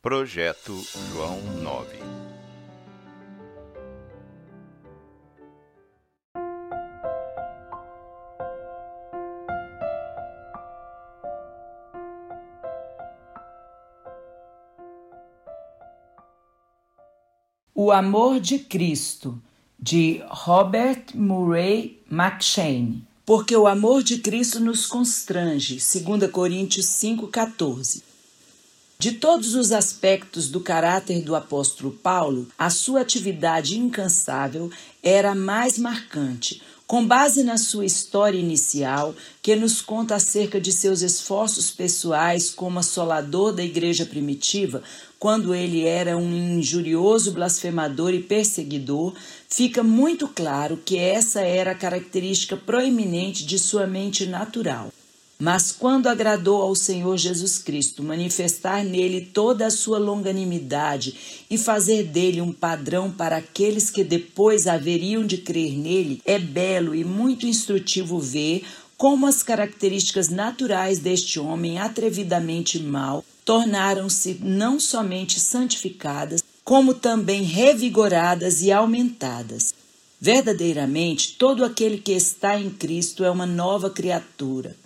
Projeto João 9 O Amor de Cristo, de Robert Murray McShane. Porque o amor de Cristo nos constrange, 2 Coríntios 5,14. De todos os aspectos do caráter do apóstolo Paulo, a sua atividade incansável era a mais marcante, com base na sua história inicial, que nos conta acerca de seus esforços pessoais como assolador da igreja primitiva, quando ele era um injurioso blasfemador e perseguidor, fica muito claro que essa era a característica proeminente de sua mente natural. Mas quando agradou ao Senhor Jesus Cristo manifestar nele toda a sua longanimidade e fazer dele um padrão para aqueles que depois haveriam de crer nele, é belo e muito instrutivo ver como as características naturais deste homem atrevidamente mau tornaram-se não somente santificadas, como também revigoradas e aumentadas. Verdadeiramente, todo aquele que está em Cristo é uma nova criatura.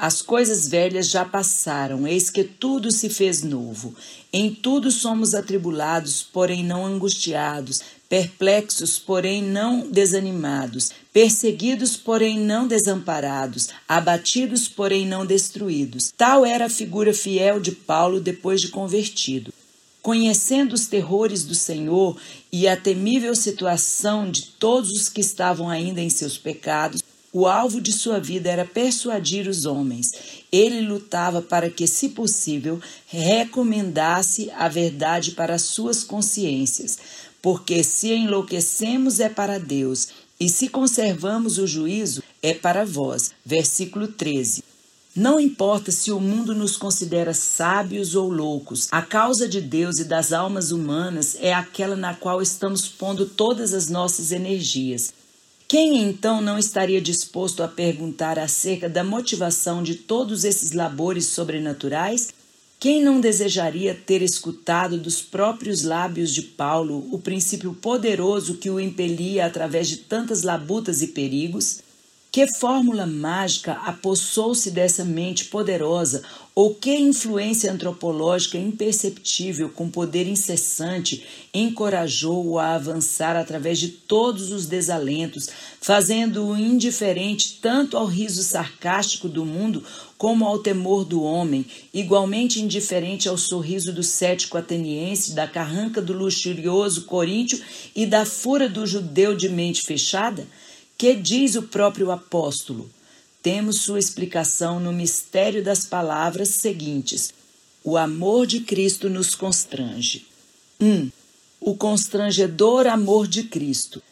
As coisas velhas já passaram, eis que tudo se fez novo. Em tudo somos atribulados, porém não angustiados, perplexos, porém não desanimados, perseguidos, porém não desamparados, abatidos, porém não destruídos. Tal era a figura fiel de Paulo depois de convertido. Conhecendo os terrores do Senhor e a temível situação de todos os que estavam ainda em seus pecados, o alvo de sua vida era persuadir os homens. Ele lutava para que, se possível, recomendasse a verdade para suas consciências. Porque se enlouquecemos é para Deus, e se conservamos o juízo é para vós. Versículo 13. Não importa se o mundo nos considera sábios ou loucos, a causa de Deus e das almas humanas é aquela na qual estamos pondo todas as nossas energias. Quem então não estaria disposto a perguntar acerca da motivação de todos esses labores sobrenaturais? Quem não desejaria ter escutado dos próprios lábios de Paulo o princípio poderoso que o impelia através de tantas labutas e perigos? Que fórmula mágica apossou-se dessa mente poderosa, ou que influência antropológica imperceptível, com poder incessante, encorajou-o a avançar através de todos os desalentos, fazendo-o indiferente tanto ao riso sarcástico do mundo como ao temor do homem, igualmente indiferente ao sorriso do cético ateniense, da carranca do luxurioso coríntio e da fúria do judeu de mente fechada? Que diz o próprio apóstolo? Temos sua explicação no mistério das palavras seguintes: O amor de Cristo nos constrange. 1. Um, o constrangedor amor de Cristo.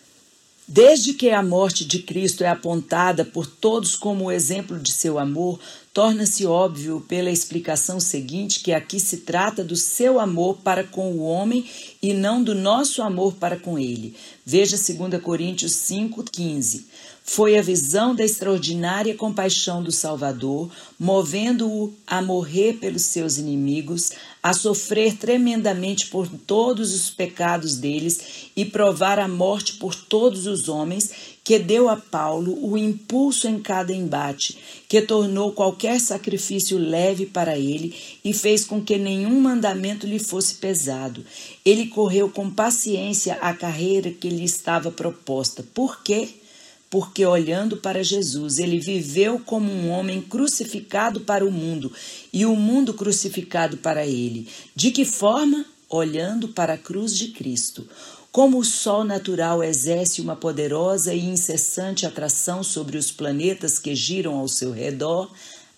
Desde que a morte de Cristo é apontada por todos como exemplo de seu amor, torna-se óbvio pela explicação seguinte que aqui se trata do seu amor para com o homem e não do nosso amor para com ele. Veja 2 Coríntios 5,15. Foi a visão da extraordinária compaixão do Salvador, movendo-o a morrer pelos seus inimigos, a sofrer tremendamente por todos os pecados deles e provar a morte por todos os homens, que deu a Paulo o impulso em cada embate, que tornou qualquer sacrifício leve para ele e fez com que nenhum mandamento lhe fosse pesado. Ele correu com paciência a carreira que lhe estava proposta. Por quê? Porque olhando para Jesus, ele viveu como um homem crucificado para o mundo e o mundo crucificado para ele. De que forma? Olhando para a cruz de Cristo. Como o sol natural exerce uma poderosa e incessante atração sobre os planetas que giram ao seu redor,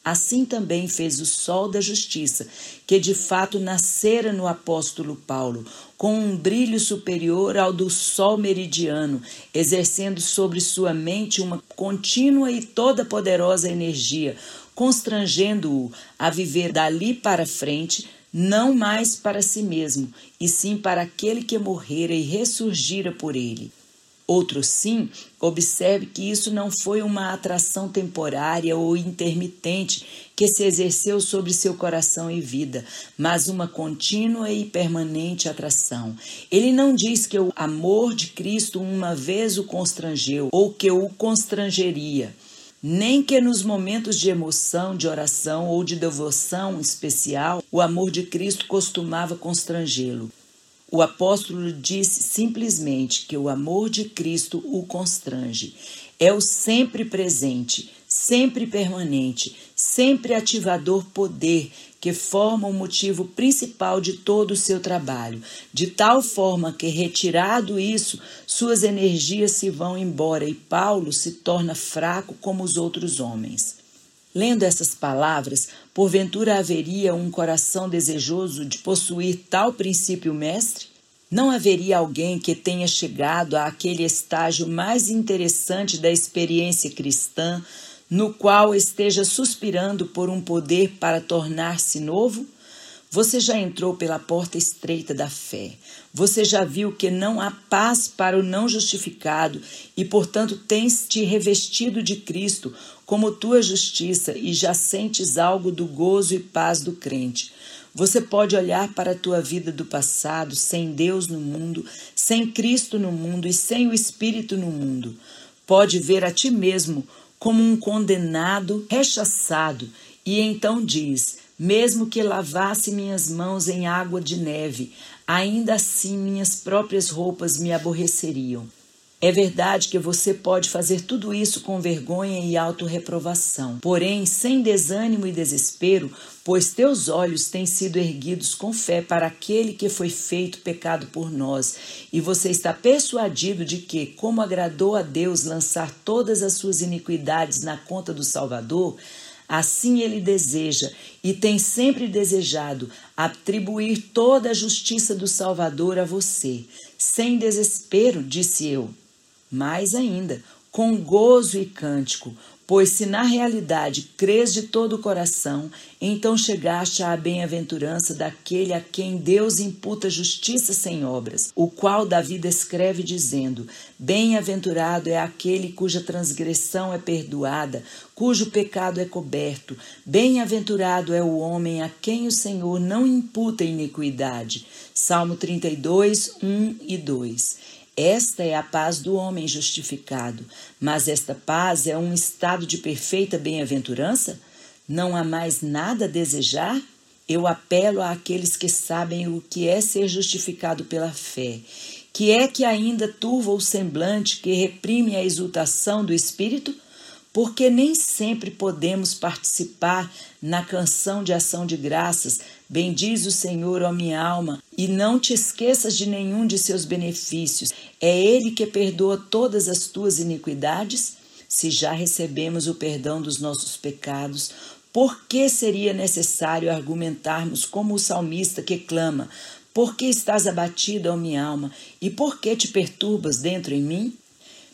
Assim também fez o sol da justiça, que de fato nascera no apóstolo Paulo, com um brilho superior ao do sol meridiano, exercendo sobre sua mente uma contínua e toda poderosa energia, constrangendo-o a viver dali para frente, não mais para si mesmo, e sim para aquele que morrera e ressurgira por ele. Outro sim, observe que isso não foi uma atração temporária ou intermitente que se exerceu sobre seu coração e vida, mas uma contínua e permanente atração. Ele não diz que o amor de Cristo uma vez o constrangeu ou que o constrangeria nem que nos momentos de emoção, de oração ou de devoção especial, o amor de Cristo costumava constrangê-lo. O apóstolo disse simplesmente que o amor de Cristo o constrange. É o sempre presente, sempre permanente, sempre ativador poder que forma o motivo principal de todo o seu trabalho, de tal forma que, retirado isso, suas energias se vão embora e Paulo se torna fraco como os outros homens. Lendo essas palavras, porventura haveria um coração desejoso de possuir tal princípio mestre? Não haveria alguém que tenha chegado àquele estágio mais interessante da experiência cristã, no qual esteja suspirando por um poder para tornar-se novo? Você já entrou pela porta estreita da fé. Você já viu que não há paz para o não justificado e, portanto, tens te revestido de Cristo como tua justiça e já sentes algo do gozo e paz do crente. Você pode olhar para a tua vida do passado, sem Deus no mundo, sem Cristo no mundo e sem o Espírito no mundo. Pode ver a ti mesmo como um condenado rechaçado, e então diz: Mesmo que lavasse minhas mãos em água de neve, ainda assim minhas próprias roupas me aborreceriam. É verdade que você pode fazer tudo isso com vergonha e autorreprovação, porém sem desânimo e desespero, pois teus olhos têm sido erguidos com fé para aquele que foi feito pecado por nós, e você está persuadido de que, como agradou a Deus lançar todas as suas iniquidades na conta do Salvador, Assim ele deseja e tem sempre desejado atribuir toda a justiça do Salvador a você. Sem desespero, disse eu. Mais ainda, com gozo e cântico, pois se na realidade crês de todo o coração, então chegaste à bem-aventurança daquele a quem Deus imputa justiça sem obras, o qual Davi descreve dizendo: Bem-aventurado é aquele cuja transgressão é perdoada, cujo pecado é coberto. Bem-aventurado é o homem a quem o Senhor não imputa iniquidade. Salmo 32, 1 e 2. Esta é a paz do homem justificado, mas esta paz é um estado de perfeita bem-aventurança? Não há mais nada a desejar? Eu apelo àqueles que sabem o que é ser justificado pela fé, que é que ainda turva o semblante que reprime a exultação do espírito? porque nem sempre podemos participar na canção de ação de graças. Bendiz o Senhor, ó minha alma, e não te esqueças de nenhum de seus benefícios. É Ele que perdoa todas as tuas iniquidades? Se já recebemos o perdão dos nossos pecados, por que seria necessário argumentarmos como o salmista que clama: Por que estás abatida, ó minha alma, e por que te perturbas dentro em mim?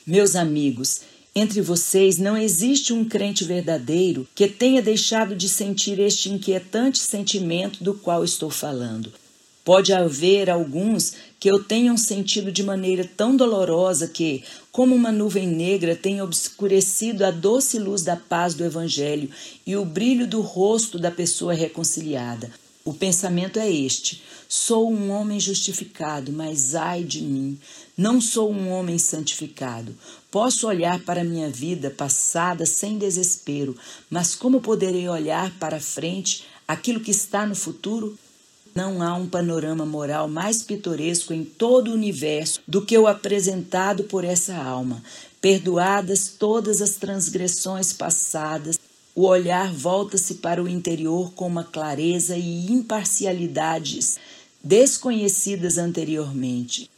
Meus amigos, entre vocês não existe um crente verdadeiro que tenha deixado de sentir este inquietante sentimento do qual estou falando. Pode haver alguns que eu tenham sentido de maneira tão dolorosa que, como uma nuvem negra, tenha obscurecido a doce luz da paz do Evangelho e o brilho do rosto da pessoa reconciliada. O pensamento é este: sou um homem justificado, mas ai de mim, não sou um homem santificado. Posso olhar para minha vida passada sem desespero, mas como poderei olhar para frente aquilo que está no futuro? Não há um panorama moral mais pitoresco em todo o universo do que o apresentado por essa alma. Perdoadas todas as transgressões passadas, o olhar volta-se para o interior com uma clareza e imparcialidades desconhecidas anteriormente.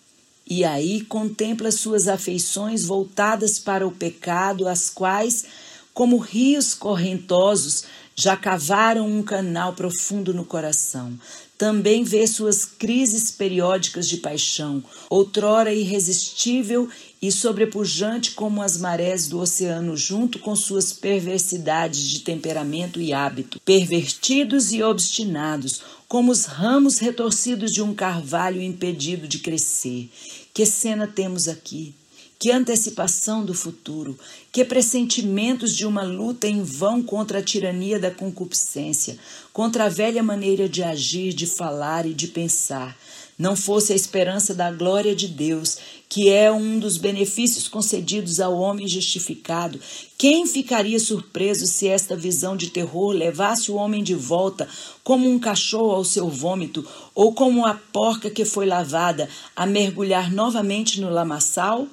E aí contempla suas afeições voltadas para o pecado, as quais, como rios correntosos, já cavaram um canal profundo no coração. Também vê suas crises periódicas de paixão, outrora irresistível e sobrepujante como as marés do oceano, junto com suas perversidades de temperamento e hábito, pervertidos e obstinados, como os ramos retorcidos de um carvalho impedido de crescer. Que cena temos aqui? Que antecipação do futuro, que pressentimentos de uma luta em vão contra a tirania da concupiscência, contra a velha maneira de agir, de falar e de pensar. Não fosse a esperança da glória de Deus, que é um dos benefícios concedidos ao homem justificado, quem ficaria surpreso se esta visão de terror levasse o homem de volta, como um cachorro ao seu vômito, ou como a porca que foi lavada, a mergulhar novamente no lamaçal?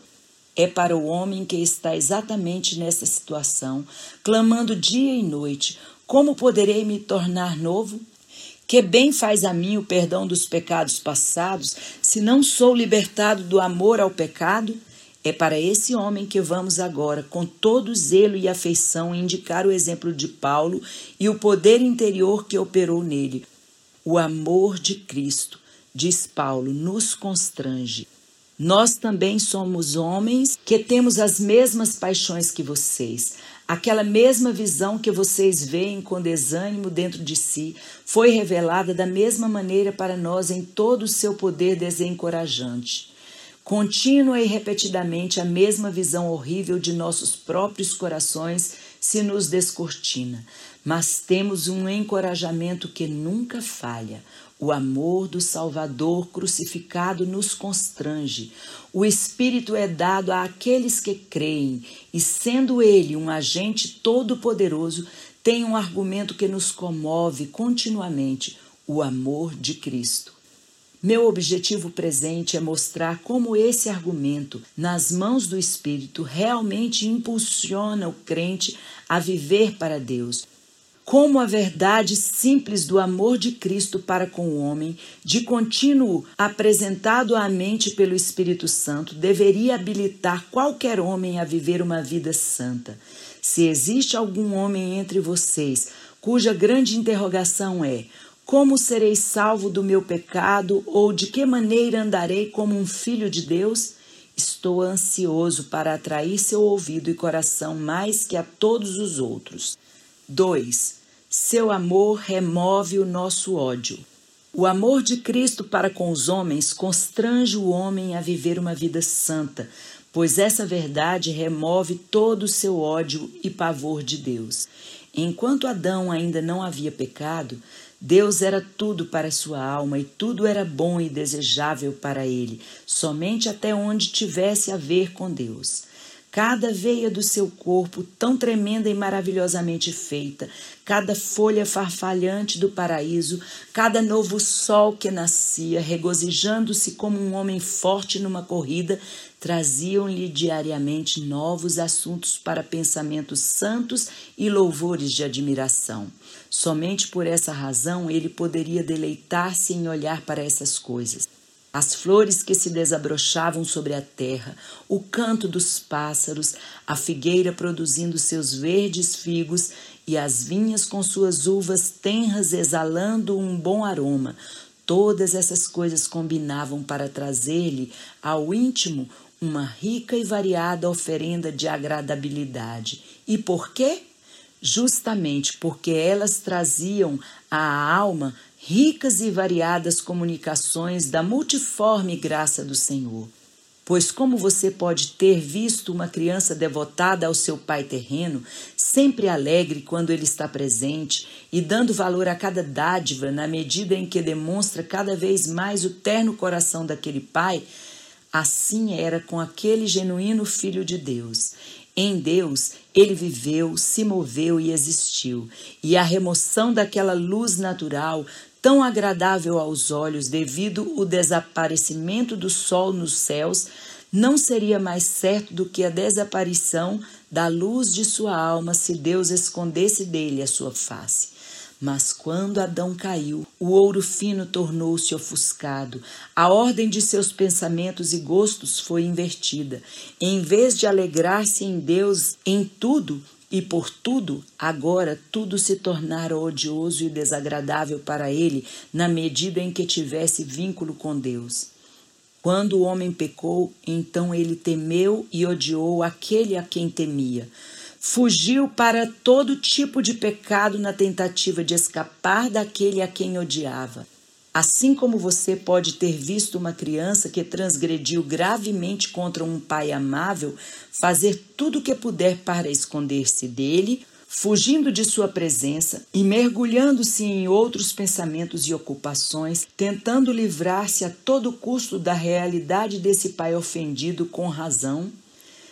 É para o homem que está exatamente nessa situação, clamando dia e noite: Como poderei me tornar novo? Que bem faz a mim o perdão dos pecados passados, se não sou libertado do amor ao pecado? É para esse homem que vamos agora, com todo zelo e afeição, indicar o exemplo de Paulo e o poder interior que operou nele. O amor de Cristo, diz Paulo, nos constrange. Nós também somos homens que temos as mesmas paixões que vocês. Aquela mesma visão que vocês veem com desânimo dentro de si foi revelada da mesma maneira para nós em todo o seu poder desencorajante. Contínua e repetidamente a mesma visão horrível de nossos próprios corações se nos descortina, mas temos um encorajamento que nunca falha. O amor do Salvador crucificado nos constrange. O Espírito é dado àqueles que creem, e sendo ele um agente todo-poderoso, tem um argumento que nos comove continuamente: o amor de Cristo. Meu objetivo presente é mostrar como esse argumento, nas mãos do Espírito, realmente impulsiona o crente a viver para Deus. Como a verdade simples do amor de Cristo para com o homem, de contínuo apresentado à mente pelo Espírito Santo, deveria habilitar qualquer homem a viver uma vida santa. Se existe algum homem entre vocês cuja grande interrogação é: como serei salvo do meu pecado ou de que maneira andarei como um filho de Deus? Estou ansioso para atrair seu ouvido e coração mais que a todos os outros. 2. Seu amor remove o nosso ódio. O amor de Cristo para com os homens constrange o homem a viver uma vida santa, pois essa verdade remove todo o seu ódio e pavor de Deus. Enquanto Adão ainda não havia pecado, Deus era tudo para sua alma e tudo era bom e desejável para ele, somente até onde tivesse a ver com Deus. Cada veia do seu corpo, tão tremenda e maravilhosamente feita, cada folha farfalhante do paraíso, cada novo sol que nascia, regozijando-se como um homem forte numa corrida, traziam-lhe diariamente novos assuntos para pensamentos santos e louvores de admiração. Somente por essa razão ele poderia deleitar-se em olhar para essas coisas as flores que se desabrochavam sobre a terra, o canto dos pássaros, a figueira produzindo seus verdes figos e as vinhas com suas uvas tenras exalando um bom aroma. Todas essas coisas combinavam para trazer-lhe ao íntimo uma rica e variada oferenda de agradabilidade. E por quê? Justamente porque elas traziam à alma ricas e variadas comunicações da multiforme graça do Senhor. Pois, como você pode ter visto uma criança devotada ao seu pai terreno, sempre alegre quando ele está presente e dando valor a cada dádiva na medida em que demonstra cada vez mais o terno coração daquele pai, assim era com aquele genuíno Filho de Deus. Em Deus, ele viveu, se moveu e existiu, e a remoção daquela luz natural tão agradável aos olhos devido o desaparecimento do sol nos céus, não seria mais certo do que a desaparição da luz de sua alma se Deus escondesse dele a sua face. Mas quando Adão caiu, o ouro fino tornou-se ofuscado, a ordem de seus pensamentos e gostos foi invertida. Em vez de alegrar-se em Deus em tudo, e por tudo, agora tudo se tornara odioso e desagradável para ele, na medida em que tivesse vínculo com Deus. Quando o homem pecou, então ele temeu e odiou aquele a quem temia. Fugiu para todo tipo de pecado na tentativa de escapar daquele a quem odiava. Assim como você pode ter visto uma criança que transgrediu gravemente contra um pai amável fazer tudo o que puder para esconder-se dele, fugindo de sua presença e mergulhando-se em outros pensamentos e ocupações, tentando livrar-se a todo custo da realidade desse pai ofendido com razão,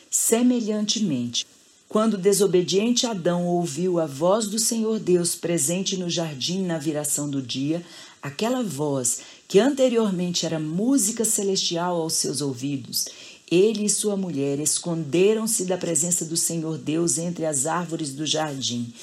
semelhantemente, quando o desobediente Adão ouviu a voz do Senhor Deus presente no jardim na viração do dia, aquela voz que anteriormente era música celestial aos seus ouvidos, ele e sua mulher esconderam-se da presença do Senhor Deus entre as árvores do jardim.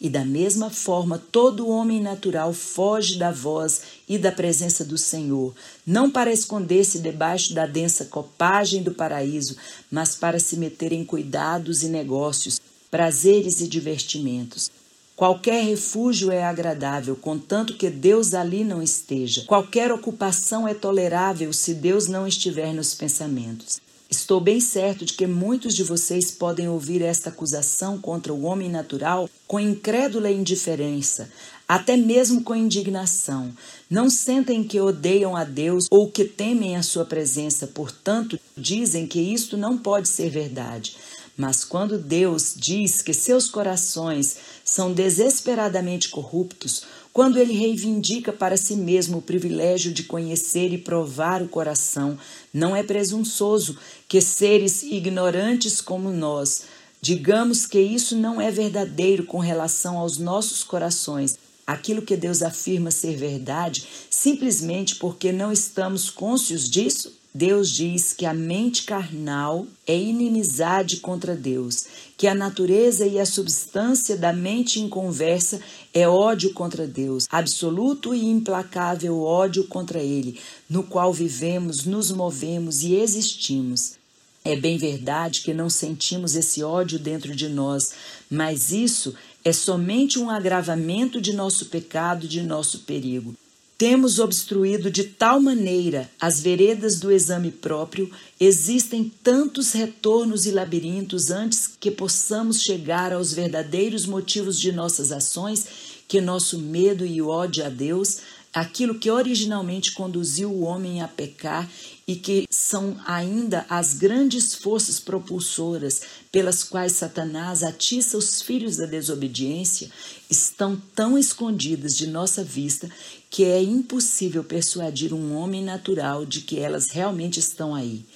E da mesma forma, todo homem natural foge da voz e da presença do Senhor, não para esconder-se debaixo da densa copagem do paraíso, mas para se meter em cuidados e negócios, prazeres e divertimentos. Qualquer refúgio é agradável, contanto que Deus ali não esteja. Qualquer ocupação é tolerável se Deus não estiver nos pensamentos. Estou bem certo de que muitos de vocês podem ouvir esta acusação contra o homem natural com incrédula indiferença, até mesmo com indignação. Não sentem que odeiam a Deus ou que temem a sua presença, portanto, dizem que isto não pode ser verdade. Mas quando Deus diz que seus corações são desesperadamente corruptos, quando ele reivindica para si mesmo o privilégio de conhecer e provar o coração, não é presunçoso que seres ignorantes como nós digamos que isso não é verdadeiro com relação aos nossos corações, aquilo que Deus afirma ser verdade, simplesmente porque não estamos cônscios disso? Deus diz que a mente carnal é inimizade contra Deus, que a natureza e a substância da mente inconversa é ódio contra Deus, absoluto e implacável ódio contra Ele, no qual vivemos, nos movemos e existimos. É bem verdade que não sentimos esse ódio dentro de nós, mas isso é somente um agravamento de nosso pecado, de nosso perigo. Temos obstruído de tal maneira as veredas do exame próprio, existem tantos retornos e labirintos antes que possamos chegar aos verdadeiros motivos de nossas ações, que nosso medo e ódio a Deus, aquilo que originalmente conduziu o homem a pecar e que são ainda as grandes forças propulsoras pelas quais Satanás atiça os filhos da desobediência, estão tão escondidas de nossa vista que é impossível persuadir um homem natural de que elas realmente estão aí.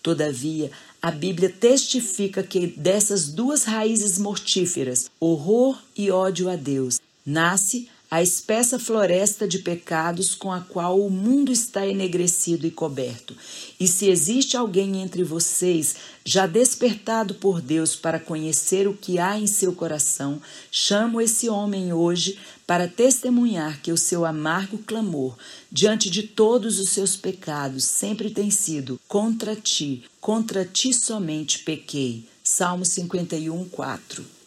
Todavia, a Bíblia testifica que dessas duas raízes mortíferas, horror e ódio a Deus, nasce a espessa floresta de pecados com a qual o mundo está enegrecido e coberto. E se existe alguém entre vocês já despertado por Deus para conhecer o que há em seu coração, chamo esse homem hoje para testemunhar que o seu amargo clamor diante de todos os seus pecados sempre tem sido contra ti, contra ti somente pequei. Salmo 51, 4.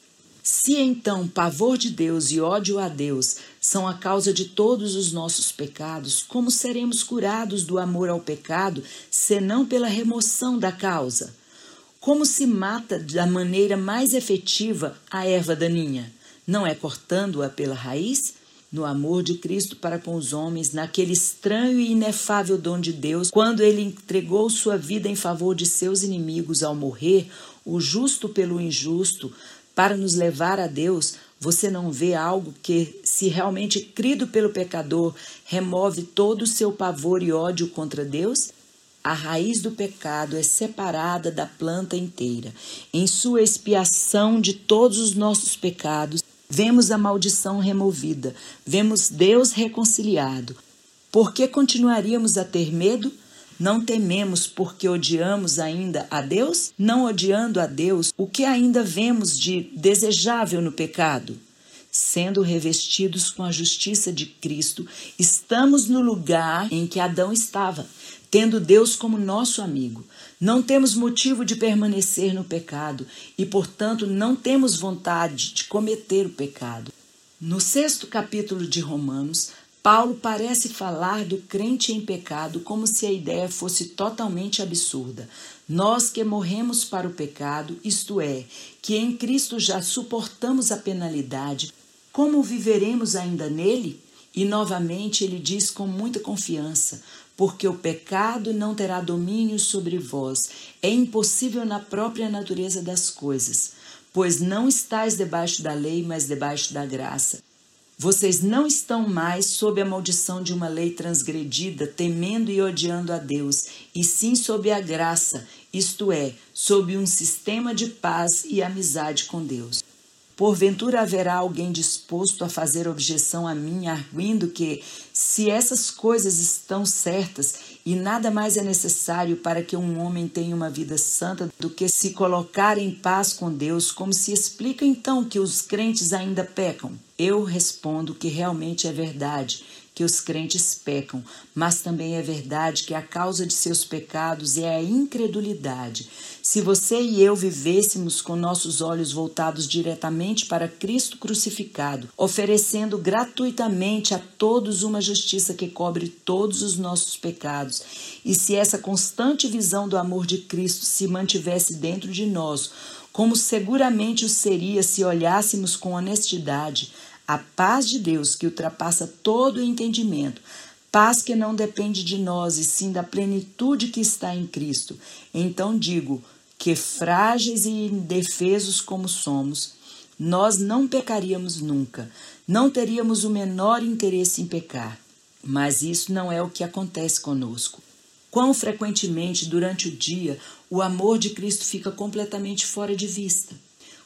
Se então pavor de Deus e ódio a Deus são a causa de todos os nossos pecados, como seremos curados do amor ao pecado, senão pela remoção da causa? Como se mata da maneira mais efetiva a erva daninha? Não é cortando-a pela raiz? No amor de Cristo para com os homens, naquele estranho e inefável dom de Deus, quando ele entregou sua vida em favor de seus inimigos ao morrer, o justo pelo injusto, para nos levar a Deus, você não vê algo que, se realmente crido pelo pecador, remove todo o seu pavor e ódio contra Deus? A raiz do pecado é separada da planta inteira. Em sua expiação de todos os nossos pecados, vemos a maldição removida, vemos Deus reconciliado. Por que continuaríamos a ter medo? Não tememos porque odiamos ainda a Deus? Não odiando a Deus, o que ainda vemos de desejável no pecado? Sendo revestidos com a justiça de Cristo, estamos no lugar em que Adão estava, tendo Deus como nosso amigo. Não temos motivo de permanecer no pecado e, portanto, não temos vontade de cometer o pecado. No sexto capítulo de Romanos, Paulo parece falar do crente em pecado como se a ideia fosse totalmente absurda. Nós que morremos para o pecado, isto é, que em Cristo já suportamos a penalidade, como viveremos ainda nele? E novamente ele diz com muita confiança: porque o pecado não terá domínio sobre vós. É impossível na própria natureza das coisas, pois não estáis debaixo da lei, mas debaixo da graça. Vocês não estão mais sob a maldição de uma lei transgredida, temendo e odiando a Deus, e sim sob a graça, isto é, sob um sistema de paz e amizade com Deus. Porventura haverá alguém disposto a fazer objeção a mim, arguindo que, se essas coisas estão certas e nada mais é necessário para que um homem tenha uma vida santa do que se colocar em paz com Deus, como se explica então que os crentes ainda pecam? Eu respondo que realmente é verdade que os crentes pecam, mas também é verdade que a causa de seus pecados é a incredulidade. Se você e eu vivêssemos com nossos olhos voltados diretamente para Cristo crucificado, oferecendo gratuitamente a todos uma justiça que cobre todos os nossos pecados, e se essa constante visão do amor de Cristo se mantivesse dentro de nós, como seguramente o seria se olhássemos com honestidade, a paz de Deus, que ultrapassa todo o entendimento, paz que não depende de nós e sim da plenitude que está em Cristo. Então digo que, frágeis e indefesos como somos, nós não pecaríamos nunca, não teríamos o menor interesse em pecar. Mas isso não é o que acontece conosco. Quão frequentemente durante o dia o amor de Cristo fica completamente fora de vista.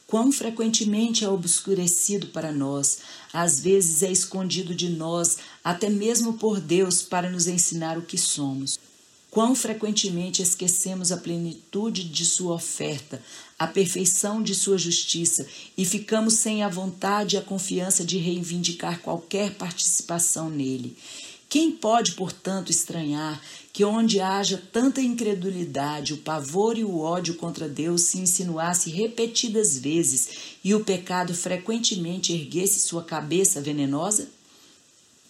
Quão frequentemente é obscurecido para nós, às vezes é escondido de nós, até mesmo por Deus, para nos ensinar o que somos. Quão frequentemente esquecemos a plenitude de Sua oferta, a perfeição de Sua justiça e ficamos sem a vontade e a confiança de reivindicar qualquer participação nele. Quem pode, portanto, estranhar que onde haja tanta incredulidade, o pavor e o ódio contra Deus se insinuasse repetidas vezes e o pecado frequentemente erguesse sua cabeça venenosa?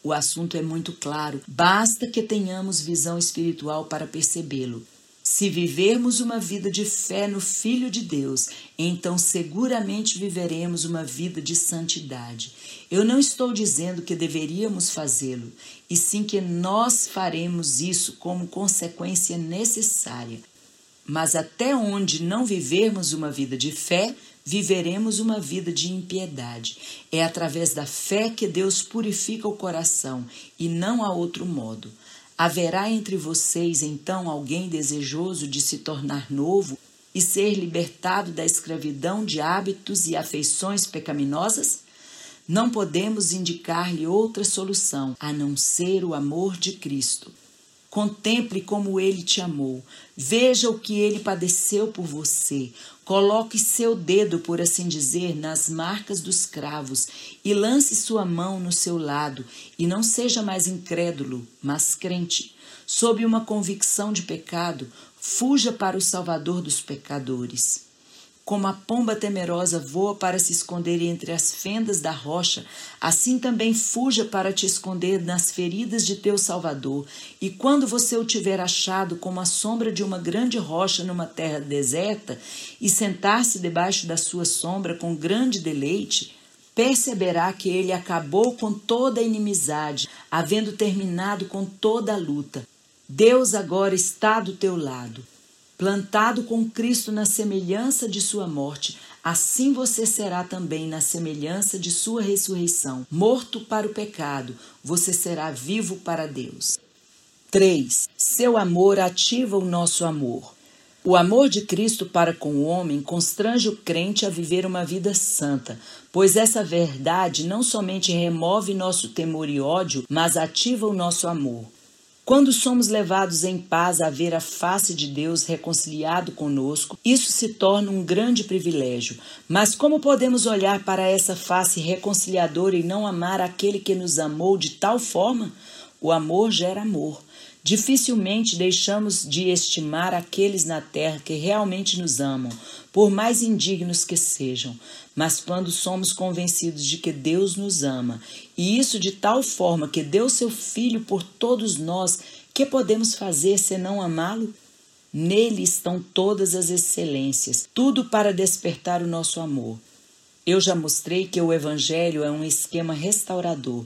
O assunto é muito claro, basta que tenhamos visão espiritual para percebê-lo. Se vivermos uma vida de fé no Filho de Deus, então seguramente viveremos uma vida de santidade. Eu não estou dizendo que deveríamos fazê-lo, e sim que nós faremos isso como consequência necessária. Mas até onde não vivermos uma vida de fé, viveremos uma vida de impiedade. É através da fé que Deus purifica o coração, e não há outro modo. Haverá entre vocês então alguém desejoso de se tornar novo e ser libertado da escravidão de hábitos e afeições pecaminosas? Não podemos indicar-lhe outra solução a não ser o amor de Cristo. Contemple como ele te amou. Veja o que ele padeceu por você. Coloque seu dedo, por assim dizer, nas marcas dos cravos e lance sua mão no seu lado. E não seja mais incrédulo, mas crente. Sob uma convicção de pecado, fuja para o Salvador dos pecadores. Como a pomba temerosa voa para se esconder entre as fendas da rocha, assim também fuja para te esconder nas feridas de teu Salvador. E quando você o tiver achado como a sombra de uma grande rocha numa terra deserta, e sentar-se debaixo da sua sombra com grande deleite, perceberá que ele acabou com toda a inimizade, havendo terminado com toda a luta. Deus agora está do teu lado plantado com Cristo na semelhança de sua morte, assim você será também na semelhança de sua ressurreição. Morto para o pecado, você será vivo para Deus. 3. Seu amor ativa o nosso amor. O amor de Cristo para com o homem constrange o crente a viver uma vida santa, pois essa verdade não somente remove nosso temor e ódio, mas ativa o nosso amor. Quando somos levados em paz a ver a face de Deus reconciliado conosco, isso se torna um grande privilégio. Mas como podemos olhar para essa face reconciliadora e não amar aquele que nos amou de tal forma? O amor gera amor. Dificilmente deixamos de estimar aqueles na terra que realmente nos amam, por mais indignos que sejam. Mas quando somos convencidos de que Deus nos ama, e isso de tal forma que deu seu Filho por todos nós, que podemos fazer senão amá-lo? Nele estão todas as excelências, tudo para despertar o nosso amor. Eu já mostrei que o Evangelho é um esquema restaurador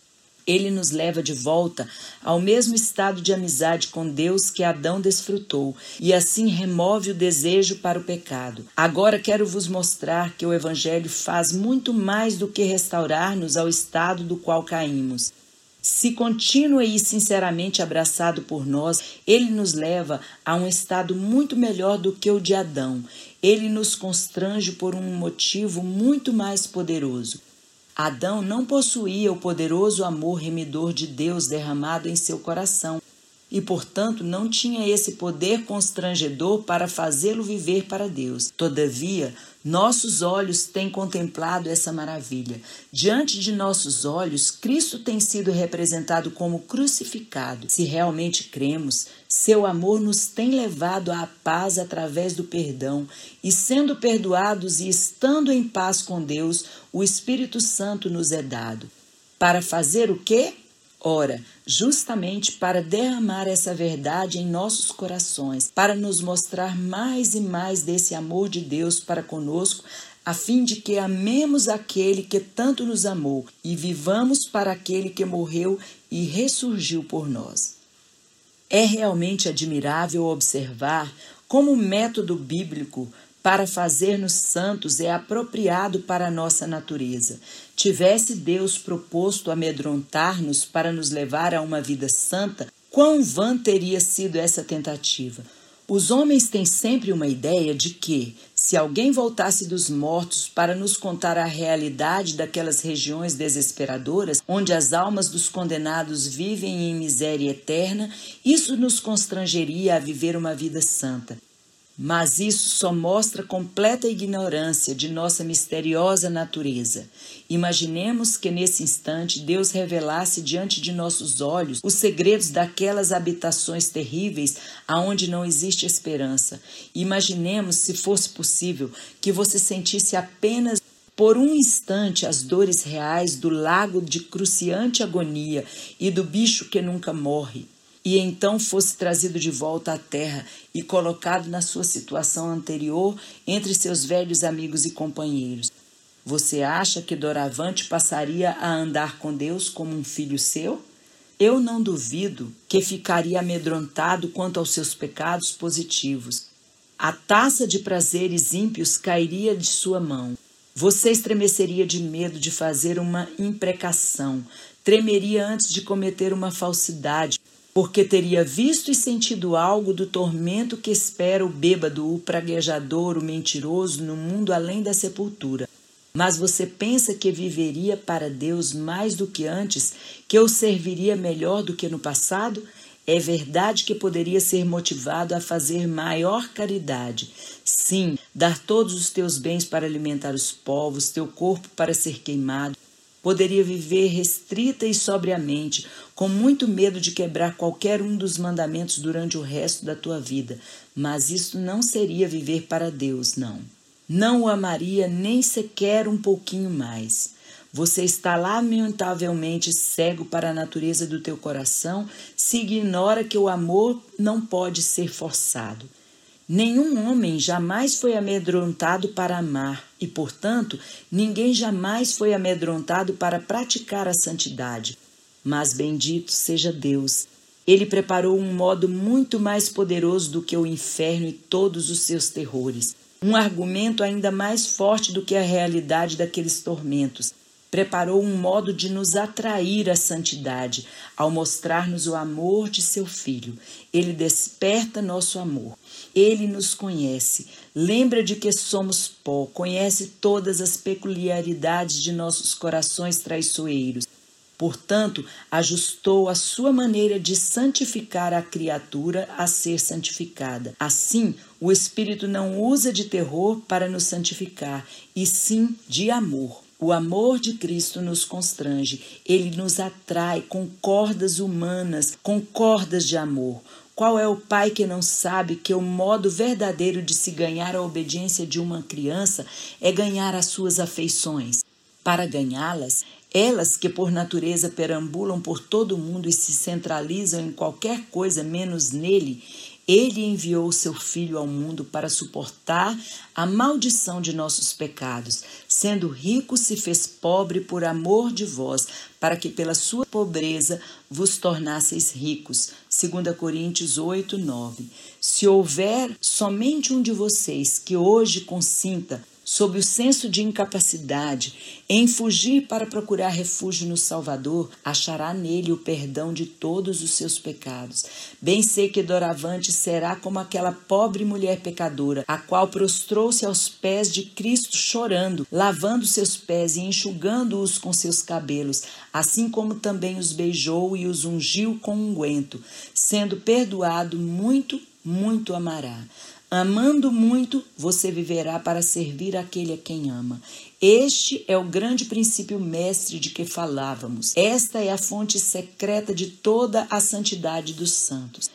Ele nos leva de volta ao mesmo estado de amizade com Deus que Adão desfrutou e assim remove o desejo para o pecado. Agora quero vos mostrar que o Evangelho faz muito mais do que restaurar-nos ao estado do qual caímos. Se contínuo e sinceramente abraçado por nós, ele nos leva a um estado muito melhor do que o de Adão. Ele nos constrange por um motivo muito mais poderoso. Adão não possuía o poderoso amor remidor de Deus derramado em seu coração e, portanto, não tinha esse poder constrangedor para fazê-lo viver para Deus. Todavia, nossos olhos têm contemplado essa maravilha. Diante de nossos olhos, Cristo tem sido representado como crucificado. Se realmente cremos, seu amor nos tem levado à paz através do perdão, e sendo perdoados e estando em paz com Deus, o Espírito Santo nos é dado. Para fazer o quê? Ora, justamente para derramar essa verdade em nossos corações, para nos mostrar mais e mais desse amor de Deus para conosco, a fim de que amemos aquele que tanto nos amou e vivamos para aquele que morreu e ressurgiu por nós. É realmente admirável observar como o método bíblico para fazer-nos santos é apropriado para a nossa natureza. Tivesse Deus proposto amedrontar-nos para nos levar a uma vida santa, quão vã teria sido essa tentativa? Os homens têm sempre uma ideia de que, se alguém voltasse dos mortos para nos contar a realidade daquelas regiões desesperadoras, onde as almas dos condenados vivem em miséria eterna, isso nos constrangeria a viver uma vida santa. Mas isso só mostra completa ignorância de nossa misteriosa natureza. Imaginemos que nesse instante Deus revelasse diante de nossos olhos os segredos daquelas habitações terríveis aonde não existe esperança. Imaginemos, se fosse possível, que você sentisse apenas por um instante as dores reais do lago de cruciante agonia e do bicho que nunca morre e então fosse trazido de volta à terra e colocado na sua situação anterior entre seus velhos amigos e companheiros. Você acha que doravante passaria a andar com Deus como um filho seu? Eu não duvido que ficaria amedrontado quanto aos seus pecados positivos. A taça de prazeres ímpios cairia de sua mão. Você estremeceria de medo de fazer uma imprecação, tremeria antes de cometer uma falsidade, porque teria visto e sentido algo do tormento que espera o bêbado, o praguejador, o mentiroso no mundo além da sepultura. Mas você pensa que viveria para Deus mais do que antes, que o serviria melhor do que no passado? É verdade que poderia ser motivado a fazer maior caridade. Sim, dar todos os teus bens para alimentar os povos, teu corpo para ser queimado, Poderia viver restrita e sobriamente, com muito medo de quebrar qualquer um dos mandamentos durante o resto da tua vida, mas isso não seria viver para Deus, não. Não o amaria nem sequer um pouquinho mais. Você está lamentavelmente cego para a natureza do teu coração se ignora que o amor não pode ser forçado. Nenhum homem jamais foi amedrontado para amar, e, portanto, ninguém jamais foi amedrontado para praticar a santidade. Mas bendito seja Deus. Ele preparou um modo muito mais poderoso do que o inferno e todos os seus terrores. Um argumento ainda mais forte do que a realidade daqueles tormentos. Preparou um modo de nos atrair à santidade, ao mostrar-nos o amor de seu Filho. Ele desperta nosso amor. Ele nos conhece, lembra de que somos pó, conhece todas as peculiaridades de nossos corações traiçoeiros. Portanto, ajustou a sua maneira de santificar a criatura a ser santificada. Assim, o Espírito não usa de terror para nos santificar, e sim de amor. O amor de Cristo nos constrange, ele nos atrai com cordas humanas, com cordas de amor. Qual é o pai que não sabe que o modo verdadeiro de se ganhar a obediência de uma criança é ganhar as suas afeições? Para ganhá-las, Elas que por natureza perambulam por todo o mundo e se centralizam em qualquer coisa menos nele, ele enviou seu Filho ao mundo para suportar a maldição de nossos pecados. Sendo rico, se fez pobre por amor de vós, para que pela sua pobreza vos tornasseis ricos. 2 Coríntios 8, 9. Se houver somente um de vocês que hoje consinta sob o senso de incapacidade, em fugir para procurar refúgio no Salvador, achará nele o perdão de todos os seus pecados. Bem sei que doravante será como aquela pobre mulher pecadora, a qual prostrou-se aos pés de Cristo chorando, lavando seus pés e enxugando-os com seus cabelos, assim como também os beijou e os ungiu com unguento, sendo perdoado muito, muito amará. Amando muito, você viverá para servir aquele a quem ama. Este é o grande princípio mestre de que falávamos. Esta é a fonte secreta de toda a santidade dos santos.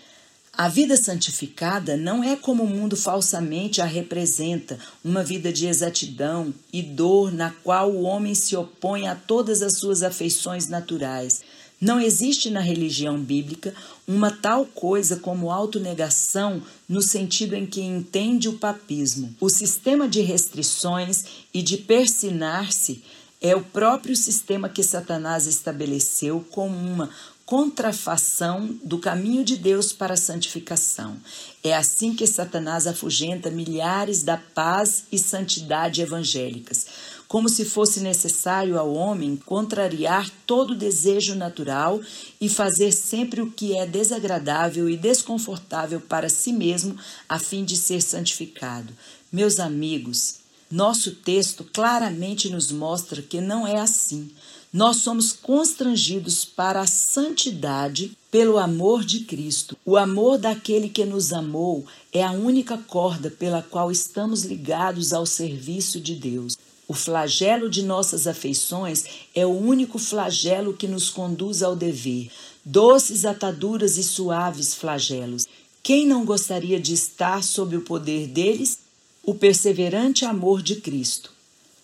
A vida santificada não é como o mundo falsamente a representa, uma vida de exatidão e dor na qual o homem se opõe a todas as suas afeições naturais. Não existe na religião bíblica uma tal coisa como autonegação no sentido em que entende o papismo. O sistema de restrições e de persinar-se é o próprio sistema que Satanás estabeleceu como uma contrafação do caminho de Deus para a santificação. É assim que Satanás afugenta milhares da paz e santidade evangélicas como se fosse necessário ao homem contrariar todo desejo natural e fazer sempre o que é desagradável e desconfortável para si mesmo, a fim de ser santificado. Meus amigos, nosso texto claramente nos mostra que não é assim. Nós somos constrangidos para a santidade pelo amor de Cristo. O amor daquele que nos amou é a única corda pela qual estamos ligados ao serviço de Deus. O flagelo de nossas afeições é o único flagelo que nos conduz ao dever. Doces ataduras e suaves flagelos. Quem não gostaria de estar sob o poder deles? O perseverante amor de Cristo.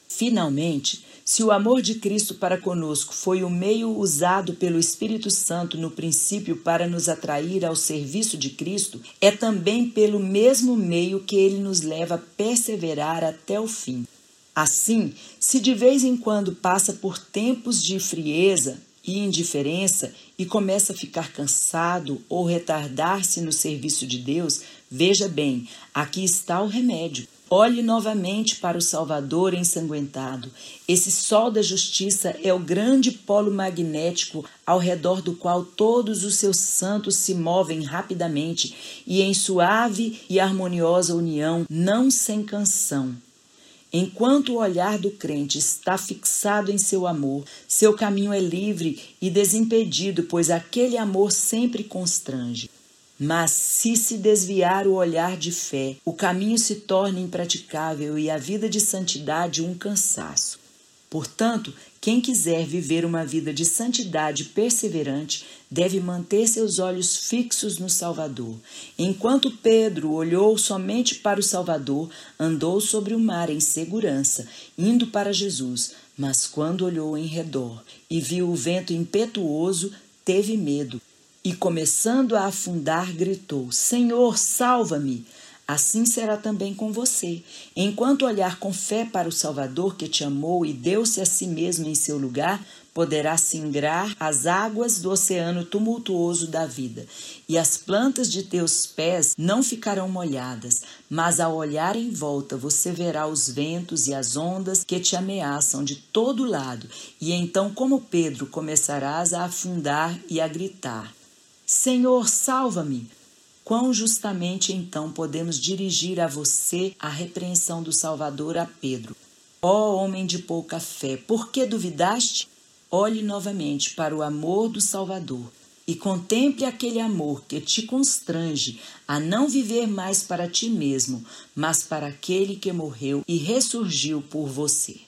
Finalmente, se o amor de Cristo para conosco foi o meio usado pelo Espírito Santo no princípio para nos atrair ao serviço de Cristo, é também pelo mesmo meio que ele nos leva a perseverar até o fim. Assim, se de vez em quando passa por tempos de frieza e indiferença e começa a ficar cansado ou retardar-se no serviço de Deus, veja bem, aqui está o remédio. Olhe novamente para o Salvador ensanguentado. Esse sol da justiça é o grande polo magnético ao redor do qual todos os seus santos se movem rapidamente e em suave e harmoniosa união, não sem canção. Enquanto o olhar do crente está fixado em seu amor, seu caminho é livre e desimpedido, pois aquele amor sempre constrange. Mas se se desviar o olhar de fé, o caminho se torna impraticável e a vida de santidade um cansaço. Portanto, quem quiser viver uma vida de santidade perseverante deve manter seus olhos fixos no Salvador. Enquanto Pedro olhou somente para o Salvador, andou sobre o mar em segurança, indo para Jesus. Mas quando olhou em redor e viu o vento impetuoso, teve medo e, começando a afundar, gritou: Senhor, salva-me! Assim será também com você. Enquanto olhar com fé para o Salvador que te amou e deu-se a si mesmo em seu lugar, poderá singrar as águas do oceano tumultuoso da vida, e as plantas de teus pés não ficarão molhadas, mas ao olhar em volta você verá os ventos e as ondas que te ameaçam de todo lado, e então, como Pedro, começarás a afundar e a gritar: Senhor, salva-me! Quão justamente então podemos dirigir a você a repreensão do Salvador a Pedro? Ó oh, homem de pouca fé, por que duvidaste? Olhe novamente para o amor do Salvador e contemple aquele amor que te constrange a não viver mais para ti mesmo, mas para aquele que morreu e ressurgiu por você.